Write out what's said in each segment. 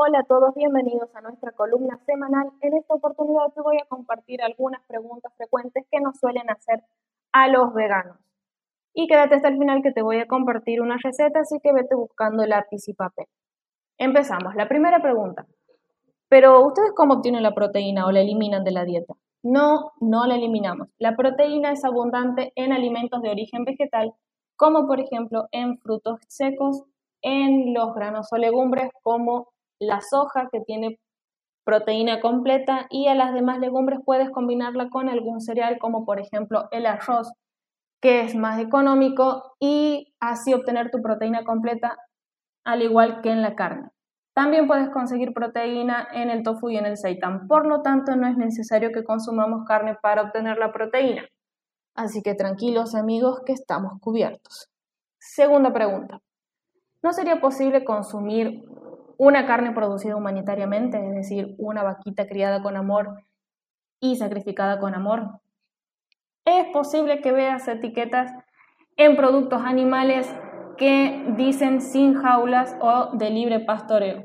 Hola a todos, bienvenidos a nuestra columna semanal. En esta oportunidad te voy a compartir algunas preguntas frecuentes que nos suelen hacer a los veganos. Y quédate hasta el final que te voy a compartir una receta, así que vete buscando lápiz y papel. Empezamos. La primera pregunta. Pero ¿ustedes cómo obtienen la proteína o la eliminan de la dieta? No, no la eliminamos. La proteína es abundante en alimentos de origen vegetal, como por ejemplo en frutos secos, en los granos o legumbres como la soja que tiene proteína completa y a las demás legumbres puedes combinarla con algún cereal como por ejemplo el arroz que es más económico y así obtener tu proteína completa al igual que en la carne. También puedes conseguir proteína en el tofu y en el seitan, por lo tanto no es necesario que consumamos carne para obtener la proteína. Así que tranquilos amigos que estamos cubiertos. Segunda pregunta. ¿No sería posible consumir una carne producida humanitariamente, es decir, una vaquita criada con amor y sacrificada con amor. Es posible que veas etiquetas en productos animales que dicen sin jaulas o de libre pastoreo.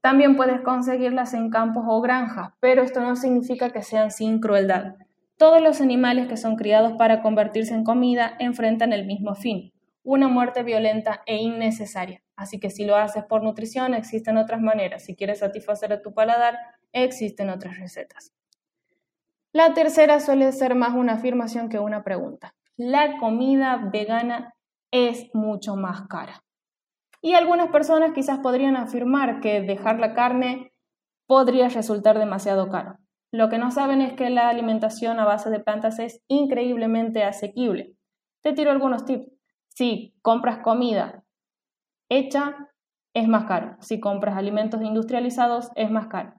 También puedes conseguirlas en campos o granjas, pero esto no significa que sean sin crueldad. Todos los animales que son criados para convertirse en comida enfrentan el mismo fin, una muerte violenta e innecesaria. Así que si lo haces por nutrición, existen otras maneras. Si quieres satisfacer a tu paladar, existen otras recetas. La tercera suele ser más una afirmación que una pregunta. La comida vegana es mucho más cara. Y algunas personas quizás podrían afirmar que dejar la carne podría resultar demasiado caro. Lo que no saben es que la alimentación a base de plantas es increíblemente asequible. Te tiro algunos tips. Si compras comida hecha es más caro. Si compras alimentos industrializados es más caro.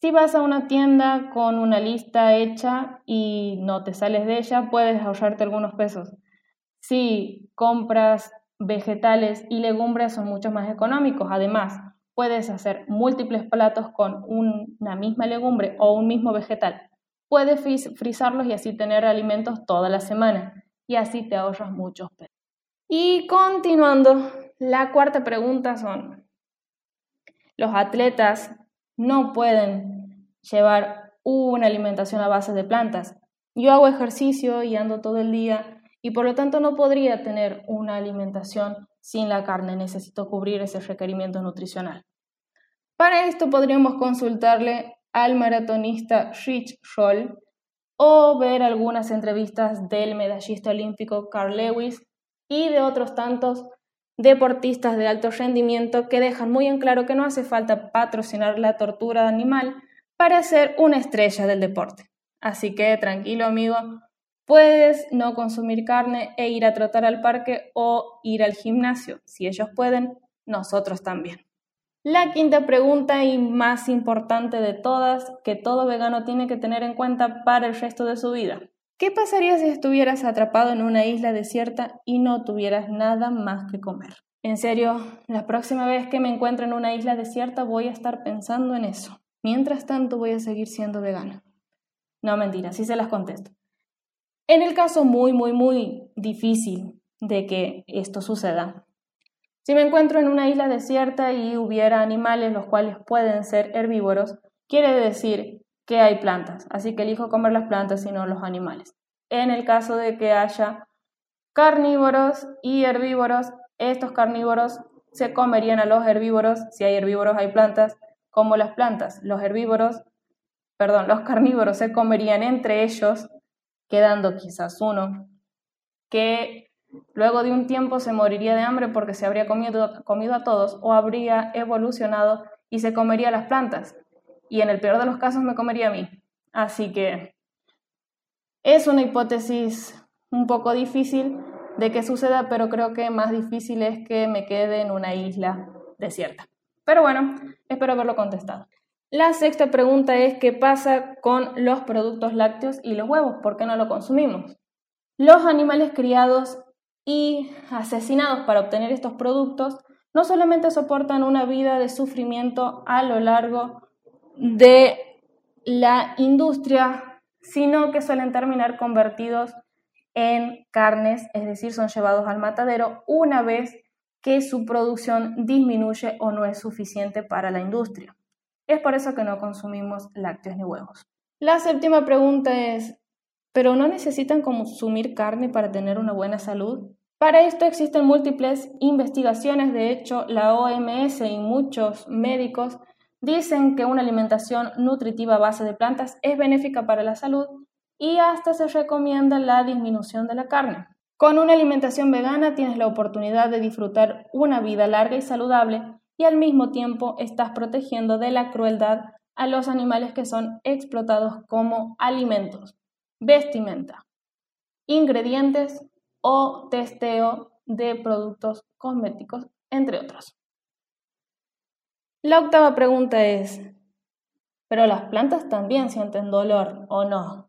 Si vas a una tienda con una lista hecha y no te sales de ella, puedes ahorrarte algunos pesos. Si compras vegetales y legumbres son mucho más económicos. Además, puedes hacer múltiples platos con una misma legumbre o un mismo vegetal. Puedes frizarlos y así tener alimentos toda la semana y así te ahorras muchos pesos. Y continuando, la cuarta pregunta son, los atletas no pueden llevar una alimentación a base de plantas. Yo hago ejercicio y ando todo el día y por lo tanto no podría tener una alimentación sin la carne. Necesito cubrir ese requerimiento nutricional. Para esto podríamos consultarle al maratonista Rich Roll o ver algunas entrevistas del medallista olímpico Carl Lewis y de otros tantos deportistas de alto rendimiento que dejan muy en claro que no hace falta patrocinar la tortura animal para ser una estrella del deporte. Así que tranquilo amigo, puedes no consumir carne e ir a trotar al parque o ir al gimnasio. Si ellos pueden, nosotros también. La quinta pregunta y más importante de todas que todo vegano tiene que tener en cuenta para el resto de su vida. ¿Qué pasaría si estuvieras atrapado en una isla desierta y no tuvieras nada más que comer? En serio, la próxima vez que me encuentre en una isla desierta voy a estar pensando en eso. Mientras tanto voy a seguir siendo vegana. No, mentira, sí se las contesto. En el caso muy, muy, muy difícil de que esto suceda, si me encuentro en una isla desierta y hubiera animales los cuales pueden ser herbívoros, quiere decir que hay plantas, así que elijo comer las plantas y no los animales. En el caso de que haya carnívoros y herbívoros, estos carnívoros se comerían a los herbívoros, si hay herbívoros hay plantas, como las plantas. Los herbívoros, perdón, los carnívoros se comerían entre ellos, quedando quizás uno, que luego de un tiempo se moriría de hambre porque se habría comido, comido a todos o habría evolucionado y se comería las plantas y en el peor de los casos me comería a mí. Así que es una hipótesis un poco difícil de que suceda, pero creo que más difícil es que me quede en una isla desierta. Pero bueno, espero haberlo contestado. La sexta pregunta es qué pasa con los productos lácteos y los huevos, ¿por qué no lo consumimos? Los animales criados y asesinados para obtener estos productos no solamente soportan una vida de sufrimiento a lo largo de la industria, sino que suelen terminar convertidos en carnes, es decir, son llevados al matadero una vez que su producción disminuye o no es suficiente para la industria. Es por eso que no consumimos lácteos ni huevos. La séptima pregunta es, ¿pero no necesitan consumir carne para tener una buena salud? Para esto existen múltiples investigaciones, de hecho la OMS y muchos médicos dicen que una alimentación nutritiva a base de plantas es benéfica para la salud y hasta se recomienda la disminución de la carne. Con una alimentación vegana tienes la oportunidad de disfrutar una vida larga y saludable y al mismo tiempo estás protegiendo de la crueldad a los animales que son explotados como alimentos, vestimenta, ingredientes o testeo de productos cosméticos, entre otros. La octava pregunta es, ¿pero las plantas también sienten dolor o no?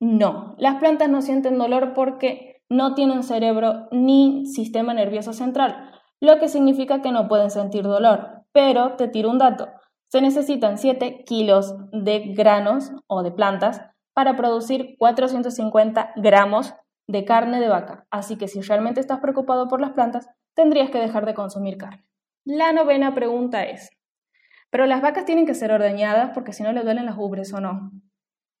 No, las plantas no sienten dolor porque no tienen cerebro ni sistema nervioso central, lo que significa que no pueden sentir dolor. Pero te tiro un dato, se necesitan 7 kilos de granos o de plantas para producir 450 gramos de carne de vaca. Así que si realmente estás preocupado por las plantas, tendrías que dejar de consumir carne. La novena pregunta es, ¿pero las vacas tienen que ser ordeñadas porque si no le duelen las ubres o no?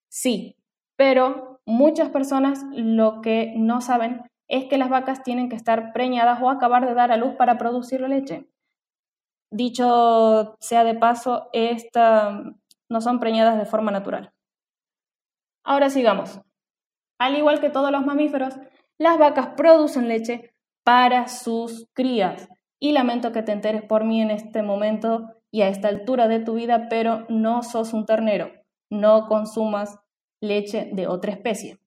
Sí, pero Muchas personas lo que no saben es que las vacas tienen que estar preñadas o acabar de dar a luz para producir la leche. Dicho sea de paso, estas no son preñadas de forma natural. Ahora sigamos. Al igual que todos los mamíferos, las vacas producen leche para sus crías. Y lamento que te enteres por mí en este momento y a esta altura de tu vida, pero no sos un ternero. No consumas leche de otra especie.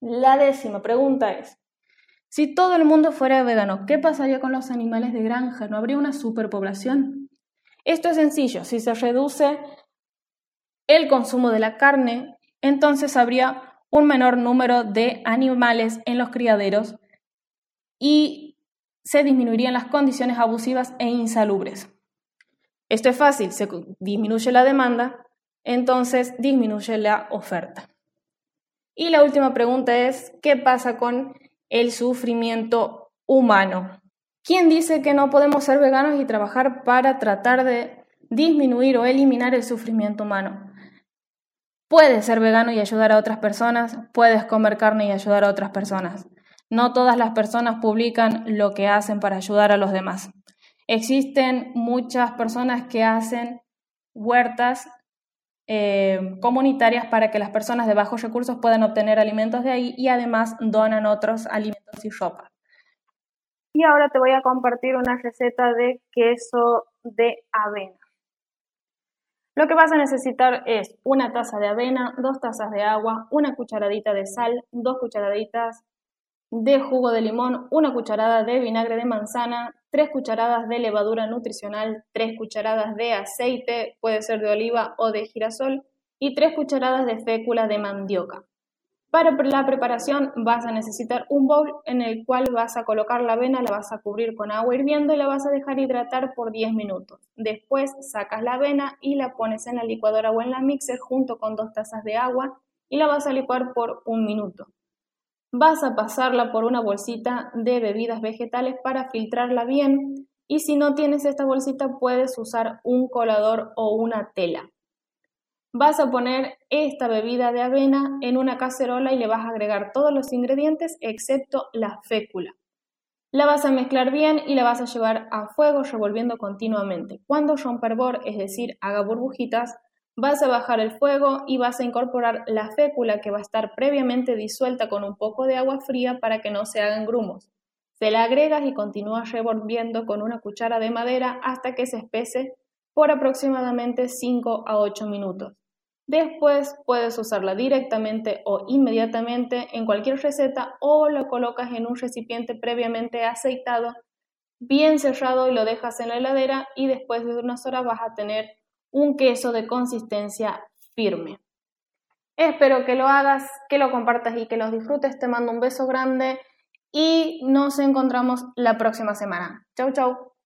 La décima pregunta es, si todo el mundo fuera vegano, ¿qué pasaría con los animales de granja? ¿No habría una superpoblación? Esto es sencillo, si se reduce el consumo de la carne, entonces habría un menor número de animales en los criaderos y se disminuirían las condiciones abusivas e insalubres. Esto es fácil, se disminuye la demanda, entonces disminuye la oferta. Y la última pregunta es, ¿qué pasa con el sufrimiento humano? ¿Quién dice que no podemos ser veganos y trabajar para tratar de disminuir o eliminar el sufrimiento humano? Puedes ser vegano y ayudar a otras personas, puedes comer carne y ayudar a otras personas. No todas las personas publican lo que hacen para ayudar a los demás. Existen muchas personas que hacen huertas eh, comunitarias para que las personas de bajos recursos puedan obtener alimentos de ahí y además donan otros alimentos y ropa. Y ahora te voy a compartir una receta de queso de avena. Lo que vas a necesitar es una taza de avena, dos tazas de agua, una cucharadita de sal, dos cucharaditas de jugo de limón, una cucharada de vinagre de manzana, 3 cucharadas de levadura nutricional, 3 cucharadas de aceite, puede ser de oliva o de girasol, y 3 cucharadas de fécula de mandioca. Para la preparación vas a necesitar un bowl en el cual vas a colocar la avena, la vas a cubrir con agua hirviendo y la vas a dejar hidratar por 10 minutos. Después sacas la avena y la pones en la licuadora o en la mixer junto con dos tazas de agua y la vas a licuar por un minuto. Vas a pasarla por una bolsita de bebidas vegetales para filtrarla bien y si no tienes esta bolsita puedes usar un colador o una tela. Vas a poner esta bebida de avena en una cacerola y le vas a agregar todos los ingredientes excepto la fécula. La vas a mezclar bien y la vas a llevar a fuego revolviendo continuamente. Cuando rompa hervor, es decir, haga burbujitas, Vas a bajar el fuego y vas a incorporar la fécula que va a estar previamente disuelta con un poco de agua fría para que no se hagan grumos. Se la agregas y continúas revolviendo con una cuchara de madera hasta que se espese por aproximadamente 5 a 8 minutos. Después puedes usarla directamente o inmediatamente en cualquier receta o lo colocas en un recipiente previamente aceitado, bien cerrado y lo dejas en la heladera y después de unas horas vas a tener un queso de consistencia firme. Espero que lo hagas, que lo compartas y que los disfrutes. Te mando un beso grande y nos encontramos la próxima semana. Chau, chau.